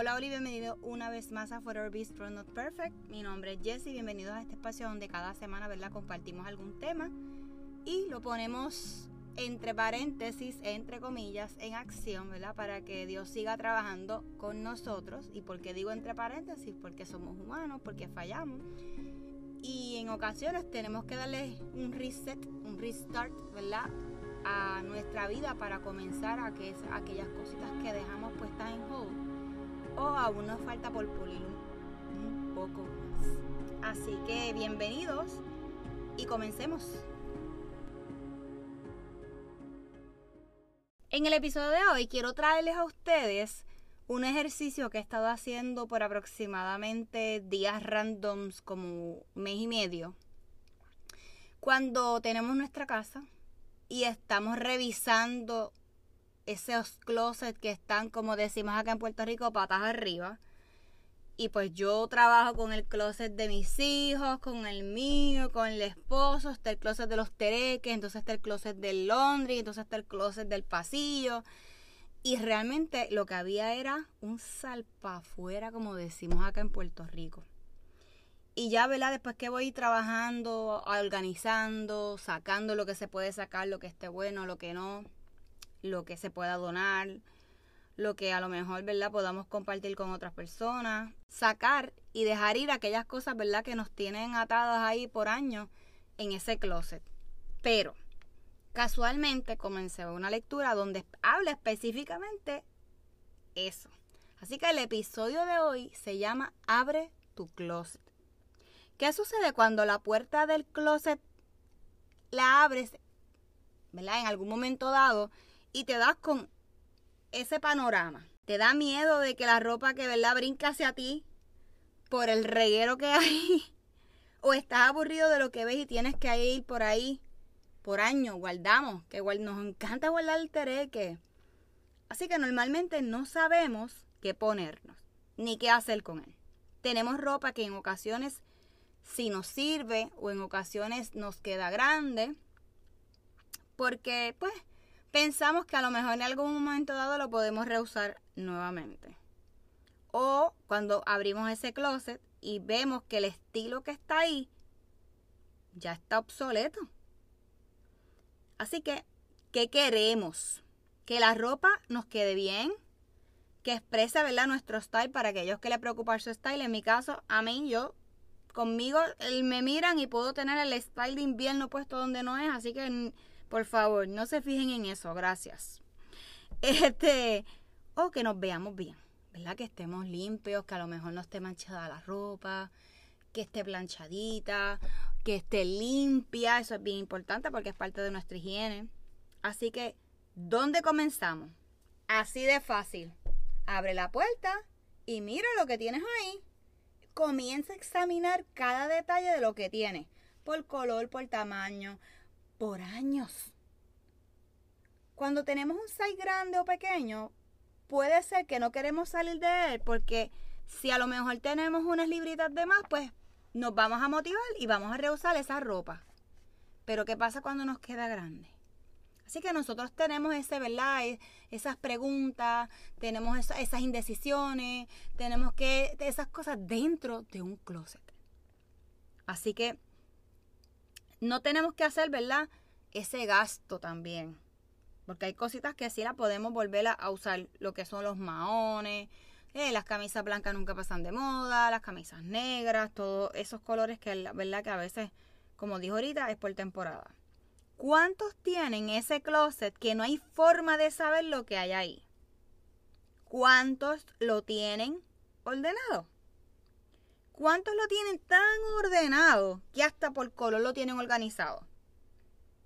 Hola, y bienvenido una vez más a Forever Bistro Not Perfect. Mi nombre es Jessie. Bienvenidos a este espacio donde cada semana ¿verdad? compartimos algún tema y lo ponemos entre paréntesis, entre comillas, en acción, ¿verdad? Para que Dios siga trabajando con nosotros. ¿Y por qué digo entre paréntesis? Porque somos humanos, porque fallamos. Y en ocasiones tenemos que darle un reset, un restart, ¿verdad? A nuestra vida para comenzar a que aquellas cositas que dejamos puestas en hold o aún nos falta por pulir un poco más. Así que bienvenidos y comencemos. En el episodio de hoy quiero traerles a ustedes un ejercicio que he estado haciendo por aproximadamente días randoms como mes y medio. Cuando tenemos nuestra casa y estamos revisando esos closets que están, como decimos acá en Puerto Rico, patas arriba. Y pues yo trabajo con el closet de mis hijos, con el mío, con el esposo, está el closet de los tereques, entonces está el closet del laundry, entonces está el closet del pasillo. Y realmente lo que había era un salpa afuera, como decimos acá en Puerto Rico. Y ya, ¿verdad? Después que voy trabajando, organizando, sacando lo que se puede sacar, lo que esté bueno, lo que no lo que se pueda donar, lo que a lo mejor, ¿verdad?, podamos compartir con otras personas, sacar y dejar ir aquellas cosas, ¿verdad?, que nos tienen atadas ahí por años en ese closet. Pero, casualmente comencé una lectura donde habla específicamente eso. Así que el episodio de hoy se llama Abre tu closet. ¿Qué sucede cuando la puerta del closet la abres, ¿verdad? En algún momento dado y te das con ese panorama. Te da miedo de que la ropa que verdad brinca hacia ti por el reguero que hay. o estás aburrido de lo que ves y tienes que ir por ahí por año. Guardamos, que nos encanta guardar el tereque. Así que normalmente no sabemos qué ponernos, ni qué hacer con él. Tenemos ropa que en ocasiones sí nos sirve o en ocasiones nos queda grande. Porque pues pensamos que a lo mejor en algún momento dado lo podemos reusar nuevamente. O cuando abrimos ese closet y vemos que el estilo que está ahí ya está obsoleto. Así que, ¿qué queremos? Que la ropa nos quede bien, que exprese ¿verdad? nuestro style para aquellos que le preocupa su style. En mi caso, a mí, yo, conmigo, me miran y puedo tener el style de invierno puesto donde no es, así que por favor, no se fijen en eso, gracias. Este, o que nos veamos bien, ¿verdad? Que estemos limpios, que a lo mejor no esté manchada la ropa, que esté planchadita, que esté limpia, eso es bien importante porque es parte de nuestra higiene. Así que, ¿dónde comenzamos? Así de fácil. Abre la puerta y mira lo que tienes ahí. Comienza a examinar cada detalle de lo que tienes, por color, por tamaño, por años. Cuando tenemos un size grande o pequeño, puede ser que no queremos salir de él porque si a lo mejor tenemos unas libritas de más, pues nos vamos a motivar y vamos a reusar esa ropa. Pero ¿qué pasa cuando nos queda grande? Así que nosotros tenemos ese, ¿verdad? E, esas preguntas, tenemos esas indecisiones, tenemos que esas cosas dentro de un closet. Así que no tenemos que hacer, ¿verdad? Ese gasto también. Porque hay cositas que sí la podemos volver a usar. Lo que son los maones, eh, las camisas blancas nunca pasan de moda, las camisas negras, todos esos colores que, ¿verdad? Que a veces, como dijo ahorita, es por temporada. ¿Cuántos tienen ese closet que no hay forma de saber lo que hay ahí? ¿Cuántos lo tienen ordenado? ¿Cuántos lo tienen tan ordenado que hasta por color lo tienen organizado?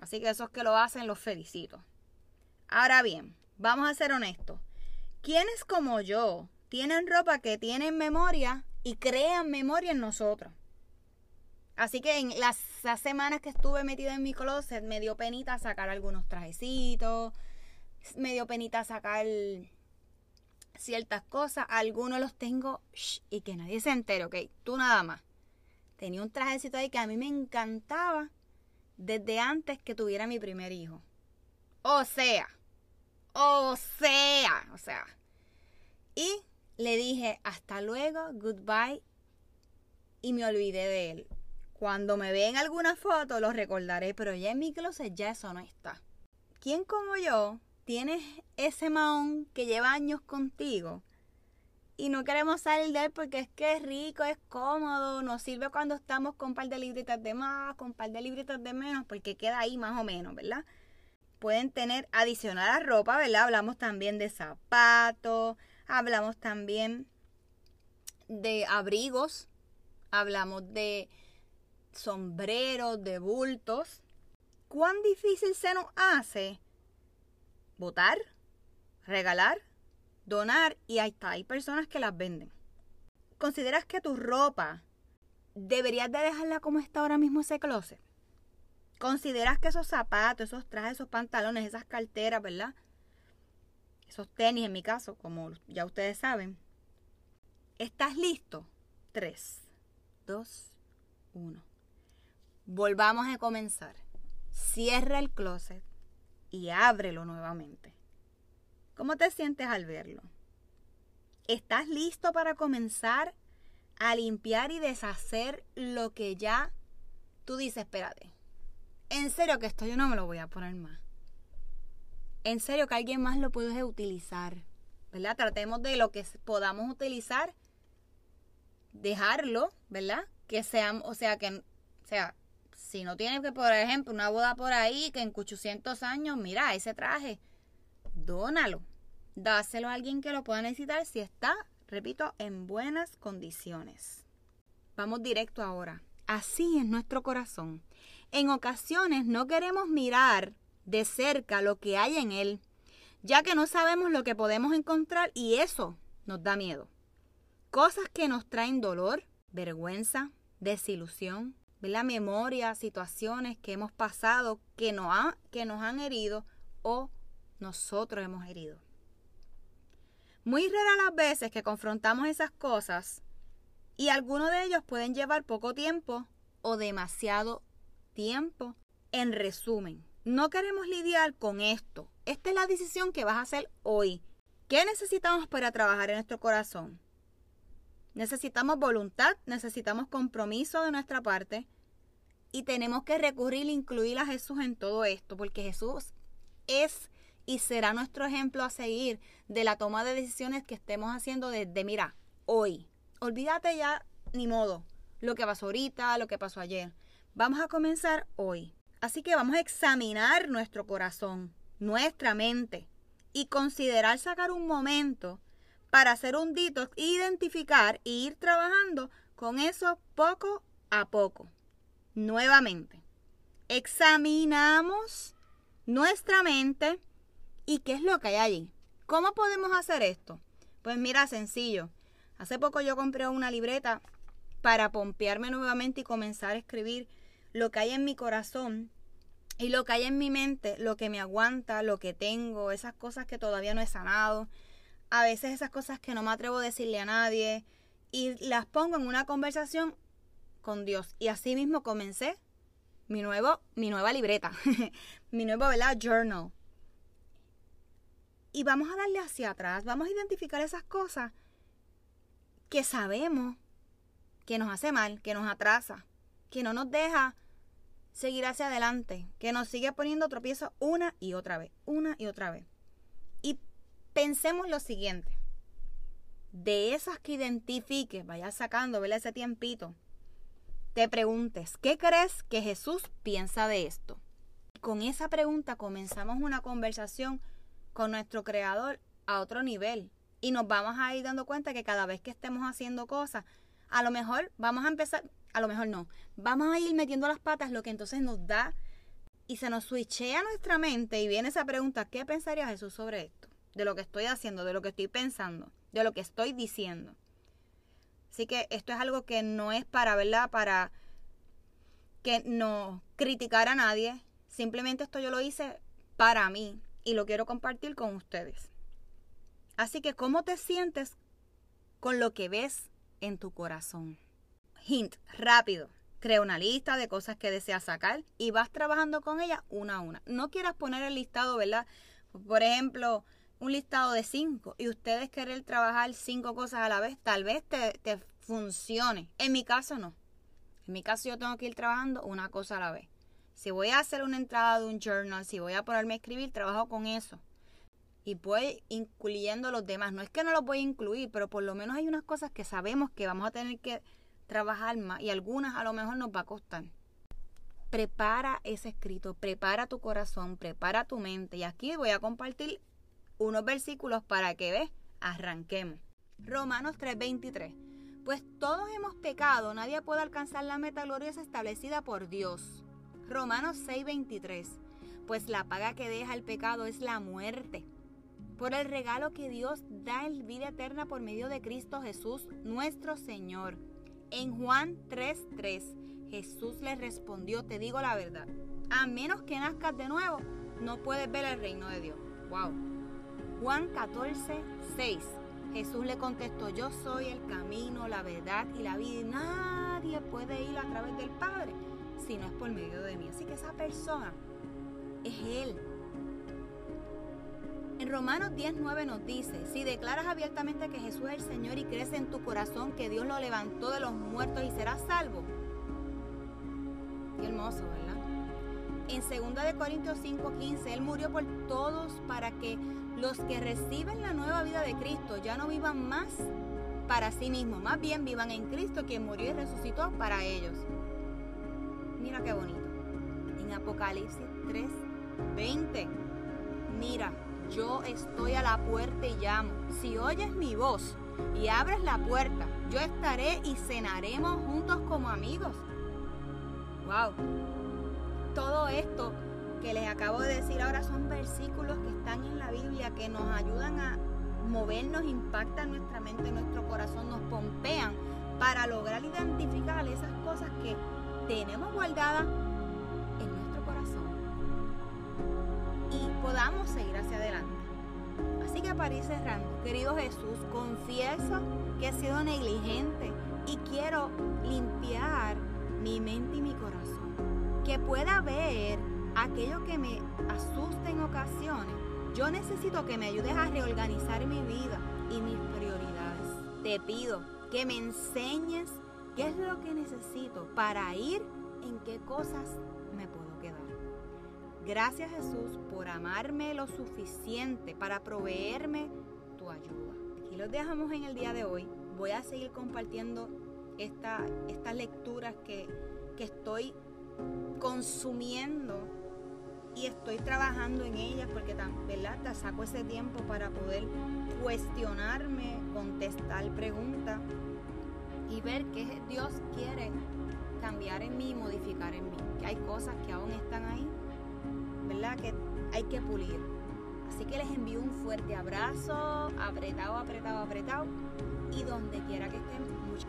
Así que esos que lo hacen los felicito. Ahora bien, vamos a ser honestos. ¿Quiénes como yo tienen ropa que tienen memoria y crean memoria en nosotros? Así que en las, semanas que estuve metida en mi closet me dio penita sacar algunos trajecitos, me dio penita sacar ciertas cosas, algunos los tengo y que nadie se entere, ok, tú nada más. Tenía un trajecito ahí que a mí me encantaba desde antes que tuviera mi primer hijo. O sea, o sea, o sea. Y le dije hasta luego, goodbye y me olvidé de él. Cuando me ve en alguna foto lo recordaré, pero ya en mi closet ya eso no está. ¿Quién como yo tienes ese maón que lleva años contigo y no queremos salir de él porque es que es rico, es cómodo, nos sirve cuando estamos con un par de libritas de más, con un par de libritas de menos, porque queda ahí más o menos, ¿verdad? Pueden tener adicional a ropa, ¿verdad? Hablamos también de zapatos, hablamos también de abrigos, hablamos de sombreros, de bultos. ¿Cuán difícil se nos hace votar, regalar donar y está, hay personas que las venden. ¿Consideras que tu ropa deberías de dejarla como está ahora mismo ese closet? ¿Consideras que esos zapatos, esos trajes, esos pantalones, esas carteras, ¿verdad? Esos tenis en mi caso, como ya ustedes saben. ¿Estás listo? 3, 2, 1. Volvamos a comenzar. Cierra el closet y ábrelo nuevamente. ¿Cómo te sientes al verlo? ¿Estás listo para comenzar a limpiar y deshacer lo que ya tú dices, espérate? En serio que esto yo no me lo voy a poner más. En serio que alguien más lo puede utilizar. ¿Verdad? Tratemos de lo que podamos utilizar, dejarlo, ¿verdad? Que sean, o sea, que, sea, si no tienes que, por ejemplo, una boda por ahí que en 800 años, mira, ese traje dónalo. Dáselo a alguien que lo pueda necesitar si está, repito, en buenas condiciones. Vamos directo ahora. Así es nuestro corazón. En ocasiones no queremos mirar de cerca lo que hay en él, ya que no sabemos lo que podemos encontrar y eso nos da miedo. Cosas que nos traen dolor, vergüenza, desilusión, la memoria, situaciones que hemos pasado que, no que nos han herido o nosotros hemos herido. Muy raras las veces que confrontamos esas cosas y algunos de ellos pueden llevar poco tiempo o demasiado tiempo. En resumen, no queremos lidiar con esto. Esta es la decisión que vas a hacer hoy. ¿Qué necesitamos para trabajar en nuestro corazón? Necesitamos voluntad, necesitamos compromiso de nuestra parte y tenemos que recurrir e incluir a Jesús en todo esto, porque Jesús es y será nuestro ejemplo a seguir de la toma de decisiones que estemos haciendo desde, mira, hoy. Olvídate ya, ni modo, lo que pasó ahorita, lo que pasó ayer. Vamos a comenzar hoy. Así que vamos a examinar nuestro corazón, nuestra mente y considerar sacar un momento para hacer un detox, identificar e ir trabajando con eso poco a poco. Nuevamente, examinamos nuestra mente ¿Y qué es lo que hay allí? ¿Cómo podemos hacer esto? Pues mira, sencillo. Hace poco yo compré una libreta para pompearme nuevamente y comenzar a escribir lo que hay en mi corazón y lo que hay en mi mente, lo que me aguanta, lo que tengo, esas cosas que todavía no he sanado, a veces esas cosas que no me atrevo a decirle a nadie y las pongo en una conversación con Dios. Y así mismo comencé mi nuevo mi nueva libreta, mi nuevo, ¿verdad? journal y vamos a darle hacia atrás, vamos a identificar esas cosas que sabemos que nos hace mal, que nos atrasa, que no nos deja seguir hacia adelante, que nos sigue poniendo tropiezo una y otra vez, una y otra vez. Pensemos lo siguiente, de esas que identifiques, vayas sacando, vele ese tiempito, te preguntes, ¿qué crees que Jesús piensa de esto? Con esa pregunta comenzamos una conversación con nuestro creador a otro nivel. Y nos vamos a ir dando cuenta que cada vez que estemos haciendo cosas, a lo mejor vamos a empezar, a lo mejor no, vamos a ir metiendo las patas, lo que entonces nos da y se nos switchea nuestra mente y viene esa pregunta, ¿qué pensaría Jesús sobre esto? De lo que estoy haciendo, de lo que estoy pensando, de lo que estoy diciendo. Así que esto es algo que no es para, ¿verdad? Para que no criticar a nadie. Simplemente esto yo lo hice para mí, y lo quiero compartir con ustedes. Así que, ¿cómo te sientes con lo que ves en tu corazón? Hint, rápido. Crea una lista de cosas que deseas sacar y vas trabajando con ellas una a una. No quieras poner el listado, ¿verdad? Por ejemplo, un listado de cinco y ustedes querer trabajar cinco cosas a la vez, tal vez te, te funcione. En mi caso no. En mi caso yo tengo que ir trabajando una cosa a la vez. Si voy a hacer una entrada de un journal, si voy a ponerme a escribir, trabajo con eso. Y voy incluyendo los demás. No es que no los voy a incluir, pero por lo menos hay unas cosas que sabemos que vamos a tener que trabajar más y algunas a lo mejor nos va a costar. Prepara ese escrito, prepara tu corazón, prepara tu mente. Y aquí voy a compartir unos versículos para que ves, arranquemos. Romanos 3:23. Pues todos hemos pecado, nadie puede alcanzar la meta gloriosa establecida por Dios. Romanos 6:23. Pues la paga que deja el pecado es la muerte. Por el regalo que Dios da en vida eterna por medio de Cristo Jesús, nuestro Señor. En Juan 3:3, Jesús le respondió, te digo la verdad, a menos que nazcas de nuevo, no puedes ver el reino de Dios. Wow. Juan 14:6, Jesús le contestó, yo soy el camino, la verdad y la vida y nadie puede ir a través del Padre si no es por medio de mí. Así que esa persona es Él. En Romanos 10.9 nos dice, si declaras abiertamente que Jesús es el Señor y crees en tu corazón que Dios lo levantó de los muertos y serás salvo. Qué hermoso, ¿verdad? En 2 Corintios 5.15, Él murió por todos para que los que reciben la nueva vida de Cristo ya no vivan más para sí mismos, más bien vivan en Cristo quien murió y resucitó para ellos. Mira qué bonito. En Apocalipsis 3, 20. Mira, yo estoy a la puerta y llamo. Si oyes mi voz y abres la puerta, yo estaré y cenaremos juntos como amigos. Wow. Todo esto que les acabo de decir ahora son versículos que están en la Biblia que nos ayudan a movernos, impactan nuestra mente, nuestro corazón, nos pompean para lograr identificar esas cosas que tenemos guardada en nuestro corazón y podamos seguir hacia adelante. Así que para ir cerrando, querido Jesús, confieso que he sido negligente y quiero limpiar mi mente y mi corazón. Que pueda ver aquello que me asusta en ocasiones. Yo necesito que me ayudes a reorganizar mi vida y mis prioridades. Te pido que me enseñes ¿Qué es lo que necesito para ir? ¿En qué cosas me puedo quedar? Gracias Jesús por amarme lo suficiente para proveerme tu ayuda. Aquí los dejamos en el día de hoy. Voy a seguir compartiendo esta, estas lecturas que, que estoy consumiendo y estoy trabajando en ellas porque ¿verdad? Saco ese tiempo para poder cuestionarme, contestar preguntas y ver qué Dios quiere cambiar en mí, modificar en mí. Que hay cosas que aún están ahí, ¿verdad? Que hay que pulir. Así que les envío un fuerte abrazo, apretado, apretado, apretado. Y donde quiera que estén, muchas